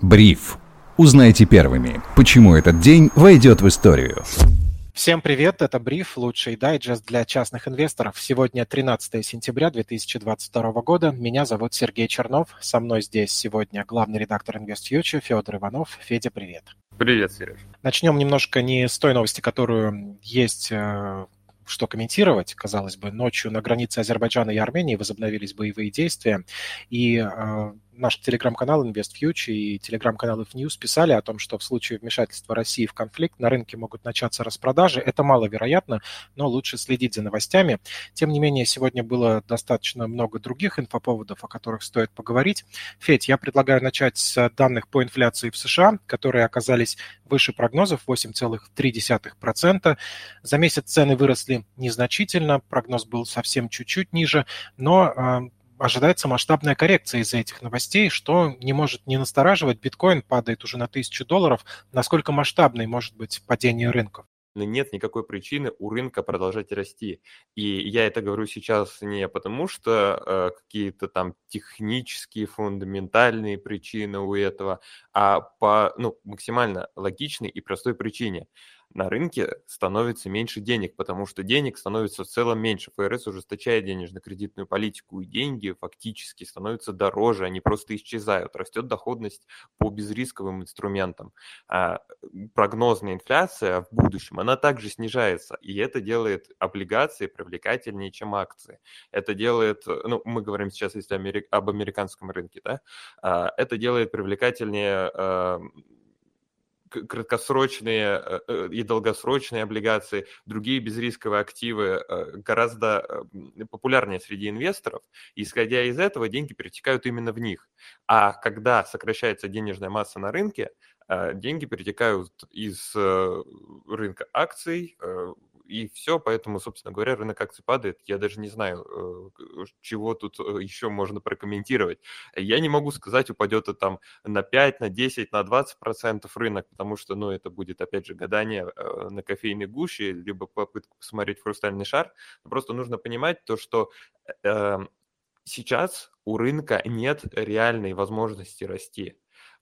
Бриф. Узнайте первыми, почему этот день войдет в историю. Всем привет, это Бриф, лучший дайджест для частных инвесторов. Сегодня 13 сентября 2022 года. Меня зовут Сергей Чернов. Со мной здесь сегодня главный редактор InvestFuture Федор Иванов. Федя, привет. Привет, Сереж. Начнем немножко не с той новости, которую есть э, что комментировать. Казалось бы, ночью на границе Азербайджана и Армении возобновились боевые действия, и э, наш телеграм-канал InvestFuture и телеграм-канал IFNews писали о том, что в случае вмешательства России в конфликт на рынке могут начаться распродажи. Это маловероятно, но лучше следить за новостями. Тем не менее, сегодня было достаточно много других инфоповодов, о которых стоит поговорить. Федь, я предлагаю начать с данных по инфляции в США, которые оказались выше прогнозов 8,3%. За месяц цены выросли незначительно, прогноз был совсем чуть-чуть ниже, но а, ожидается масштабная коррекция из-за этих новостей, что не может не настораживать. Биткоин падает уже на тысячу долларов. Насколько масштабной может быть падение рынков? нет никакой причины у рынка продолжать расти. И я это говорю сейчас не потому, что э, какие-то там технические, фундаментальные причины у этого, а по ну, максимально логичной и простой причине на рынке становится меньше денег, потому что денег становится в целом меньше. ФРС ужесточает денежно-кредитную политику, и деньги фактически становятся дороже, они просто исчезают. Растет доходность по безрисковым инструментам. А прогнозная инфляция в будущем, она также снижается, и это делает облигации привлекательнее, чем акции. Это делает, ну, мы говорим сейчас если об американском рынке, да, а, это делает привлекательнее краткосрочные э, э, и долгосрочные облигации, другие безрисковые активы э, гораздо популярнее среди инвесторов. исходя из этого, деньги перетекают именно в них. А когда сокращается денежная масса на рынке, деньги перетекают из рынка акций и все, поэтому, собственно говоря, рынок акций падает. Я даже не знаю, э, чего тут э, еще можно прокомментировать. Я не могу сказать, упадет это там на 5, на 10, на 20 процентов рынок, потому что, ну, это будет, опять же, гадание э, на кофейной гуще, либо попытка посмотреть в хрустальный шар. Просто нужно понимать то, что эм, сейчас у рынка нет реальной возможности расти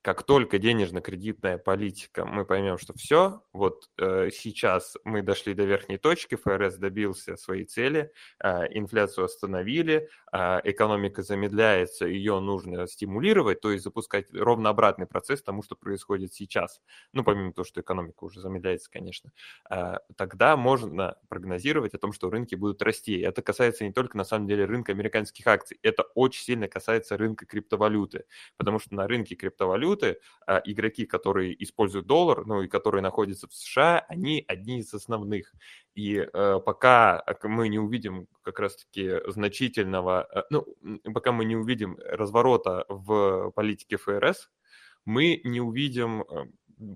как только денежно-кредитная политика, мы поймем, что все, вот э, сейчас мы дошли до верхней точки, ФРС добился своей цели, э, инфляцию остановили, э, экономика замедляется, ее нужно стимулировать, то есть запускать ровно обратный процесс тому, что происходит сейчас. Ну, помимо того, что экономика уже замедляется, конечно. Э, тогда можно прогнозировать о том, что рынки будут расти. Это касается не только, на самом деле, рынка американских акций, это очень сильно касается рынка криптовалюты, потому что на рынке криптовалюты валюты, а, игроки, которые используют доллар, ну и которые находятся в США, они одни из основных. И э, пока мы не увидим как раз-таки значительного, э, ну, пока мы не увидим разворота в политике ФРС, мы не увидим э,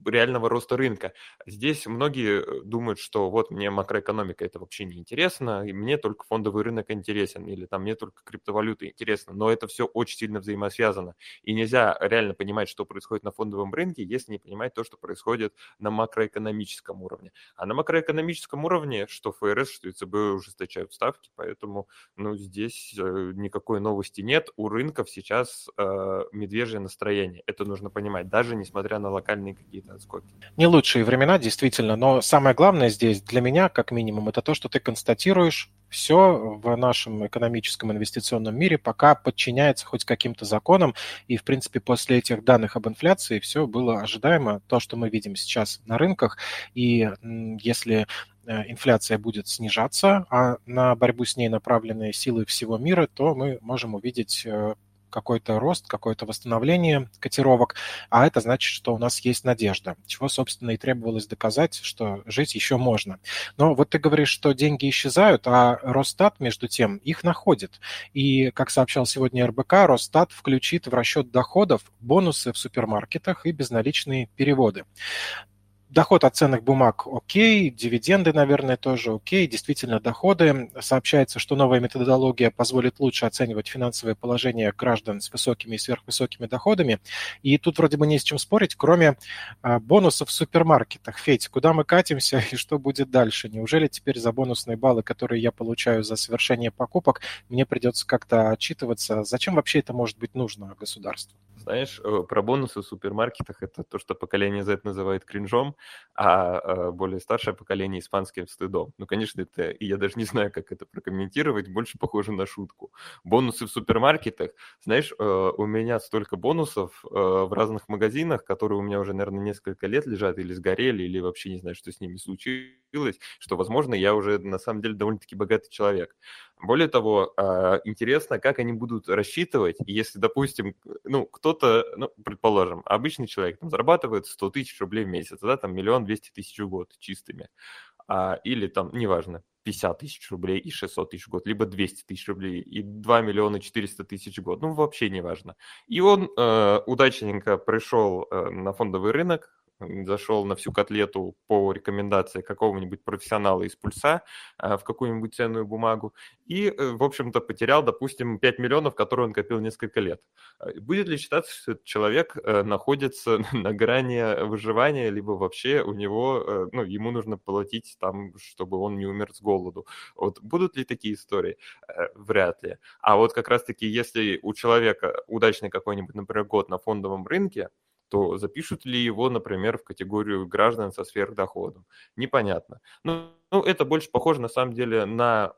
реального роста рынка. Здесь многие э, думают, что вот мне макроэкономика это вообще не интересно, и мне только фондовый рынок интересен, или там мне только криптовалюта интересна. Но это все очень сильно взаимосвязано. И нельзя реально понимать, что происходит на фондовом рынке, если не понимать то, что происходит на макроэкономическом уровне. А на макроэкономическом уровне, что ФРС, что ЕЦБ ужесточают ставки, поэтому ну, здесь э, никакой новости нет. У рынков сейчас э, медвежье настроение. Это нужно понимать, даже несмотря на локальные какие-то отскоки. Не лучшие времена, действительно, но самое главное здесь для меня, как минимум, это то, что ты констатируешь, все в нашем экономическом инвестиционном мире пока подчиняется хоть каким-то законам, и, в принципе, после этих данных об инфляции все было ожидаемо, то, что мы видим сейчас на рынках, и если э, инфляция будет снижаться, а на борьбу с ней направлены силы всего мира, то мы можем увидеть э, какой-то рост, какое-то восстановление котировок, а это значит, что у нас есть надежда, чего, собственно, и требовалось доказать, что жить еще можно. Но вот ты говоришь, что деньги исчезают, а Росстат, между тем, их находит. И, как сообщал сегодня РБК, Росстат включит в расчет доходов бонусы в супермаркетах и безналичные переводы. Доход от ценных бумаг окей, дивиденды, наверное, тоже окей, действительно доходы. Сообщается, что новая методология позволит лучше оценивать финансовое положение граждан с высокими и сверхвысокими доходами. И тут вроде бы не с чем спорить, кроме а, бонусов в супермаркетах. Федь, куда мы катимся и что будет дальше? Неужели теперь за бонусные баллы, которые я получаю за совершение покупок, мне придется как-то отчитываться? Зачем вообще это может быть нужно государству? Знаешь, э, про бонусы в супермаркетах это то, что поколение Z называет кринжом, а э, более старшее поколение испанским стыдом. Ну, конечно, это, и я даже не знаю, как это прокомментировать, больше похоже на шутку. Бонусы в супермаркетах, знаешь, э, у меня столько бонусов в разных магазинах, которые у меня уже, наверное, несколько лет лежат или сгорели, или вообще не знаю, что с ними случилось, что, возможно, я уже на самом деле довольно-таки богатый человек. Более того, а, интересно, как они будут рассчитывать, если, допустим, ну, кто-то, ну, предположим, обычный человек там, зарабатывает 100 тысяч рублей в месяц, да, там миллион двести тысяч в год чистыми, а, или там, неважно, 50 тысяч рублей и 600 тысяч в год, либо 200 тысяч рублей и 2 миллиона 400 тысяч в год, ну, вообще не важно. И он э, удачненько пришел э, на фондовый рынок, зашел на всю котлету по рекомендации какого-нибудь профессионала из пульса а, в какую-нибудь ценную бумагу и, э, в общем-то, потерял, допустим, 5 миллионов, которые он копил несколько лет. А, будет ли считаться, что этот человек э, находится на грани выживания, либо вообще у него, э, ну, ему нужно платить там, чтобы он не умер с голоду? Вот будут ли такие истории? Вряд ли. А вот как раз-таки, если у человека удачный какой-нибудь, например, год на фондовом рынке, то запишут ли его, например, в категорию граждан со сверхдоходом? Непонятно. Ну, ну это больше похоже на самом деле на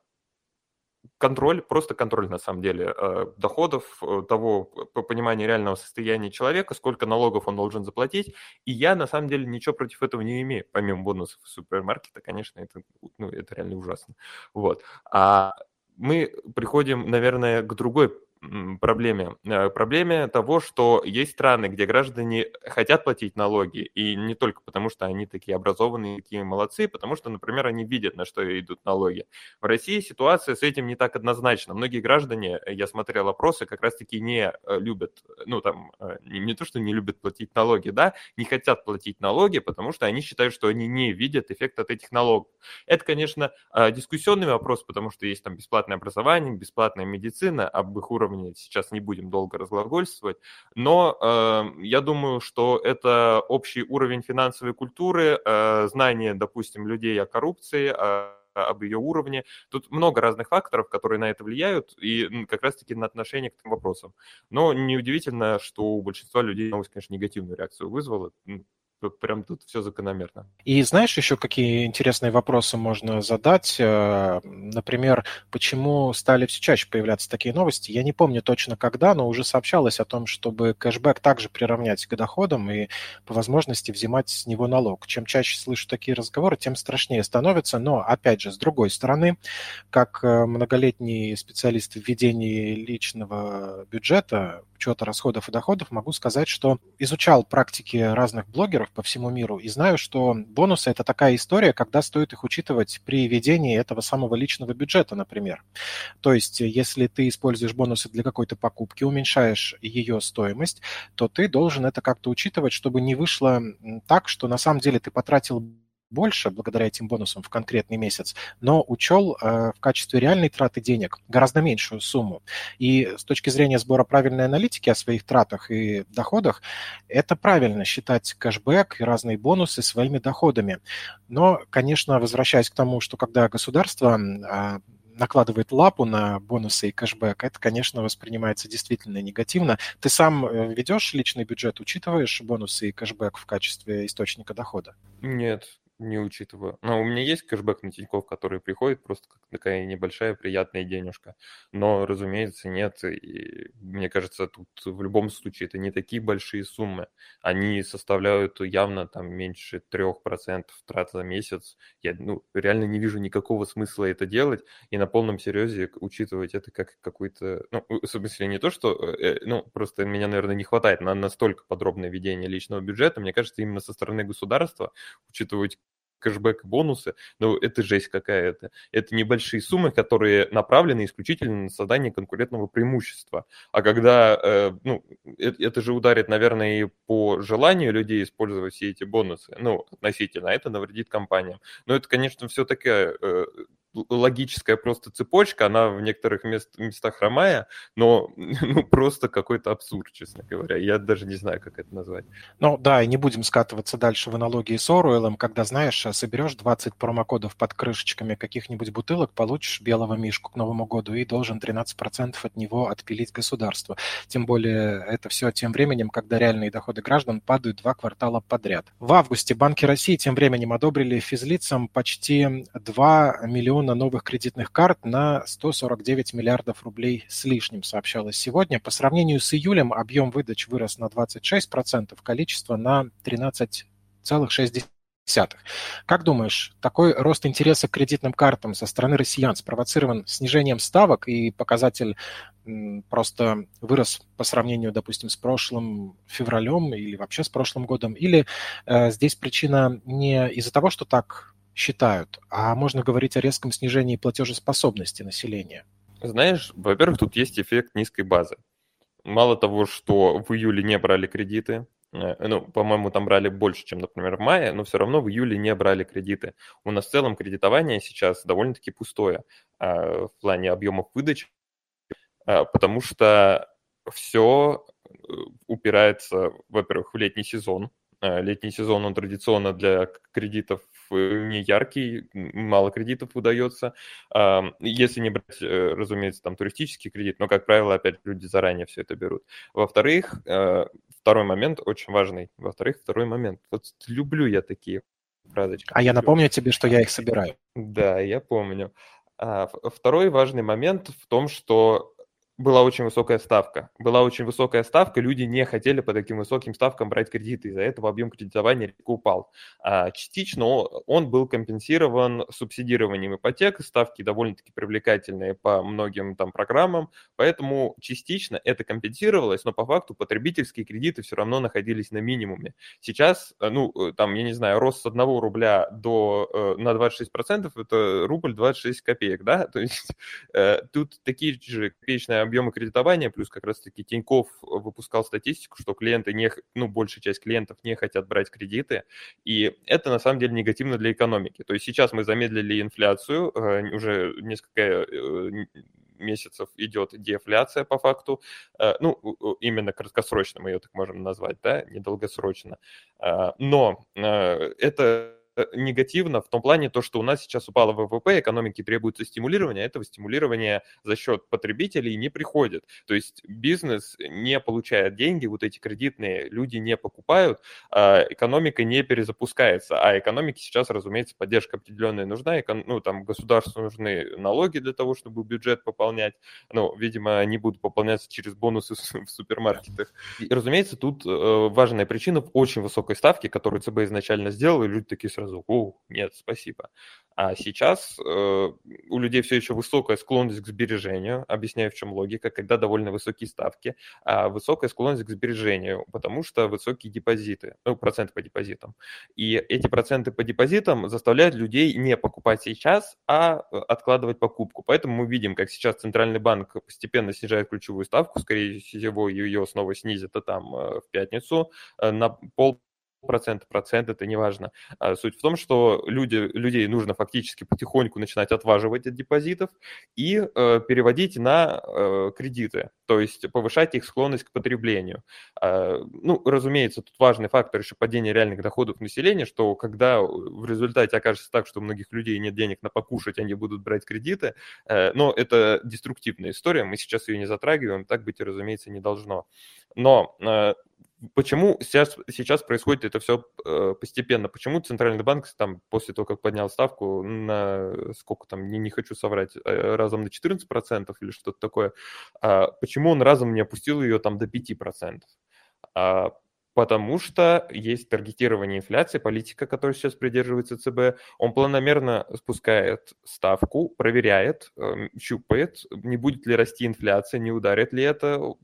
контроль, просто контроль на самом деле э, доходов, э, того по понимания реального состояния человека, сколько налогов он должен заплатить. И я на самом деле ничего против этого не имею, помимо бонусов супермаркета, конечно, это, ну, это реально ужасно. Вот. А мы приходим, наверное, к другой проблеме. Э, проблеме того, что есть страны, где граждане хотят платить налоги, и не только потому, что они такие образованные, такие молодцы, потому что, например, они видят, на что идут налоги. В России ситуация с этим не так однозначна. Многие граждане, э, я смотрел опросы, как раз-таки не э, любят, ну там, не, то, что не любят платить налоги, да, не хотят платить налоги, потому что они считают, что они не видят эффект от этих налогов. Это, конечно, дискуссионный вопрос, потому что есть там бесплатное образование, бесплатная медицина, об их уровне уровне сейчас не будем долго разглагольствовать, но э, я думаю, что это общий уровень финансовой культуры, э, знание, допустим, людей о коррупции, о об ее уровне. Тут много разных факторов, которые на это влияют, и как раз-таки на отношение к этим вопросам. Но неудивительно, что у большинства людей новость, конечно, негативную реакцию вызвала прям тут все закономерно. И знаешь еще, какие интересные вопросы можно задать? Э, например, почему стали все чаще появляться такие новости? Я не помню точно когда, но уже сообщалось о том, чтобы кэшбэк также приравнять к доходам и по возможности взимать с него налог. Чем чаще слышу такие разговоры, тем страшнее становится. Но, опять же, с другой стороны, как э, многолетний специалист в ведении личного бюджета, учета расходов и доходов, могу сказать, что изучал практики разных блогеров по всему миру и знаю, что бонусы – это такая история, когда стоит их учитывать при ведении этого самого личного бюджета, например. То есть, если ты используешь бонусы для какой-то покупки, уменьшаешь ее стоимость, то ты должен это как-то учитывать, чтобы не вышло так, что на самом деле ты потратил больше благодаря этим бонусам в конкретный месяц, но учел э, в качестве реальной траты денег гораздо меньшую сумму. И с точки зрения сбора правильной аналитики о своих тратах и доходах, это правильно считать кэшбэк и разные бонусы своими доходами. Но, конечно, возвращаясь к тому, что когда государство э, накладывает лапу на бонусы и кэшбэк, это, конечно, воспринимается действительно негативно. Ты сам э, ведешь личный бюджет, учитываешь бонусы и кэшбэк в качестве источника дохода? Нет, не учитываю. Но у меня есть кэшбэк на Тинькофф, который приходит просто как такая небольшая приятная денежка. Но, разумеется, нет. И мне кажется, тут в любом случае это не такие большие суммы. Они составляют явно там меньше 3% трат за месяц. Я ну, реально не вижу никакого смысла это делать. И на полном серьезе учитывать это как какой-то... Ну, в смысле не то, что... Э, ну, просто меня, наверное, не хватает на настолько подробное ведение личного бюджета. Мне кажется, именно со стороны государства учитывать кэшбэк и бонусы, ну, это жесть какая-то. Это небольшие суммы, которые направлены исключительно на создание конкурентного преимущества. А когда, э, ну, это, это же ударит, наверное, и по желанию людей использовать все эти бонусы, ну, относительно, а это навредит компаниям. Но это, конечно, все такая э, логическая просто цепочка, она в некоторых мест, местах хромая, но ну, просто какой-то абсурд, честно говоря. Я даже не знаю, как это назвать. Ну да, и не будем скатываться дальше в аналогии с Оруэллом, когда, знаешь, соберешь 20 промокодов под крышечками каких-нибудь бутылок, получишь белого мишку к Новому году и должен 13% от него отпилить государство. Тем более это все тем временем, когда реальные доходы граждан падают два квартала подряд. В августе банки России тем временем одобрили физлицам почти 2 миллиона миллиона новых кредитных карт на 149 миллиардов рублей с лишним, сообщалось сегодня. По сравнению с июлем объем выдач вырос на 26%, количество на 13,6%. Как думаешь, такой рост интереса к кредитным картам со стороны россиян спровоцирован снижением ставок и показатель просто вырос по сравнению, допустим, с прошлым февралем или вообще с прошлым годом? Или э, здесь причина не из-за того, что так считают, а можно говорить о резком снижении платежеспособности населения? Знаешь, во-первых, тут есть эффект низкой базы. Мало того, что в июле не брали кредиты, э, ну, по-моему, там брали больше, чем, например, в мае, но все равно в июле не брали кредиты. У нас в целом кредитование сейчас довольно-таки пустое а, в плане объемов выдачи, а, потому что все э, упирается, во-первых, в летний сезон. А, летний сезон, он традиционно для кредитов Э, не яркий, мало кредитов выдается. Если не брать, э, разумеется, там туристический кредит, но, как правило, опять люди заранее все это берут. Во-вторых, э, второй момент очень важный. Во-вторых, второй момент. Вот люблю я такие фразочки. А я напомню тебе, что я их собираю. Да, я помню. А, второй важный момент в том, что была очень высокая ставка. Была очень высокая ставка, люди не хотели по таким высоким ставкам брать кредиты, из-за этого объем кредитования резко упал. А частично он был компенсирован субсидированием ипотек, ставки довольно-таки привлекательные по многим там программам, поэтому частично это компенсировалось, но по факту потребительские кредиты все равно находились на минимуме. Сейчас, э, ну, э, там, я не знаю, рост с 1 рубля до, э, на 26% это рубль 26 копеек, да, то есть тут такие же копеечные объемы кредитования, плюс как раз-таки Тиньков выпускал статистику, что клиенты, не, ну, большая часть клиентов не хотят брать кредиты, и это на самом деле негативно для экономики. То есть сейчас мы замедлили инфляцию, э, уже несколько э, месяцев идет дефляция по факту, э, ну, именно краткосрочно мы ее так можем назвать, да, недолгосрочно. Но это Э, негативно в том плане, то, что у нас сейчас упало ВВП, экономике требуется стимулирование, а этого стимулирования за счет потребителей не приходит. То есть бизнес не получает деньги, вот эти кредитные люди не покупают, а экономика не перезапускается. А экономике сейчас, разумеется, поддержка определенная нужна, ну, там государству нужны налоги для того, чтобы бюджет пополнять. Ну, видимо, они будут пополняться через бонусы в супермаркетах. И, разумеется, тут э, важная причина в очень высокой ставке, которую ЦБ изначально сделал, и люди такие сразу, о, нет, спасибо. А сейчас э, у людей все еще высокая склонность к сбережению. Объясняю, в чем логика, когда довольно высокие ставки, а высокая склонность к сбережению, потому что высокие депозиты, ну, проценты по депозитам. И эти проценты по депозитам заставляют людей не покупать сейчас, а э, откладывать покупку. Поэтому мы видим, как сейчас Центральный банк постепенно снижает ключевую ставку, скорее всего, ее снова снизят, а там э, в пятницу э, на пол процент, процент, это не важно. А суть в том, что люди, людей нужно фактически потихоньку начинать отваживать от депозитов и э, переводить на э, кредиты, то есть повышать их склонность к потреблению. Э, ну, разумеется, тут важный фактор еще падения реальных доходов населения, что когда в результате окажется так, что у многих людей нет денег на покушать, они будут брать кредиты, э, но это деструктивная история, мы сейчас ее не затрагиваем, так быть, разумеется, не должно. Но э, почему сейчас, сейчас происходит это все э, постепенно? Почему Центральный банк там после того, как поднял ставку на сколько там, не, не хочу соврать, э, разом на 14% или что-то такое, а почему он разом не опустил ее там до 5%? А, потому что есть таргетирование инфляции, политика, которой сейчас придерживается ЦБ. Он планомерно спускает ставку, проверяет, эм, щупает, не будет ли расти инфляция, не ударит ли это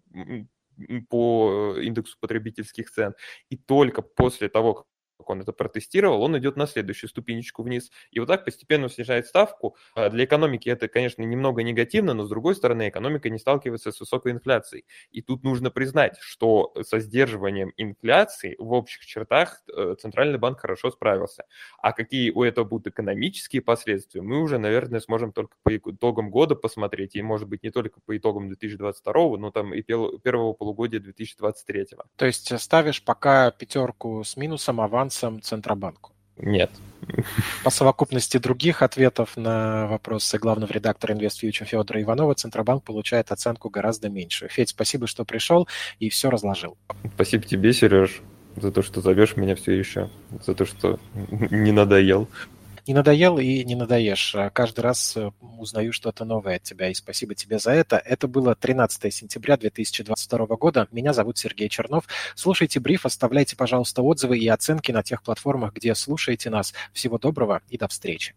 по индексу потребительских цен. И только после того, как он это протестировал, он идет на следующую ступенечку вниз. И вот так постепенно снижает ставку. А для экономики это, конечно, немного негативно, но с другой стороны, экономика не сталкивается с высокой инфляцией. И тут нужно признать, что со сдерживанием инфляции в общих чертах э, Центральный банк хорошо справился. А какие у этого будут экономические последствия, мы уже, наверное, сможем только по итогам года посмотреть, и, может быть, не только по итогам 2022, но там и первого полугодия 2023. То есть ставишь пока пятерку с минусом авансом Центробанку? Нет. По совокупности других ответов на вопросы главного редактора InvestFuture Федора Иванова Центробанк получает оценку гораздо меньше. Федь, спасибо, что пришел и все разложил. Спасибо тебе, Сереж, за то, что зовешь меня все еще, за то, что не надоел не надоел и не надоешь. А каждый раз э, узнаю что-то новое от тебя, и спасибо тебе за это. Это было 13 сентября 2022 года. Меня зовут Сергей Чернов. Слушайте бриф, оставляйте, пожалуйста, отзывы и оценки на тех платформах, где слушаете нас. Всего доброго и до встречи.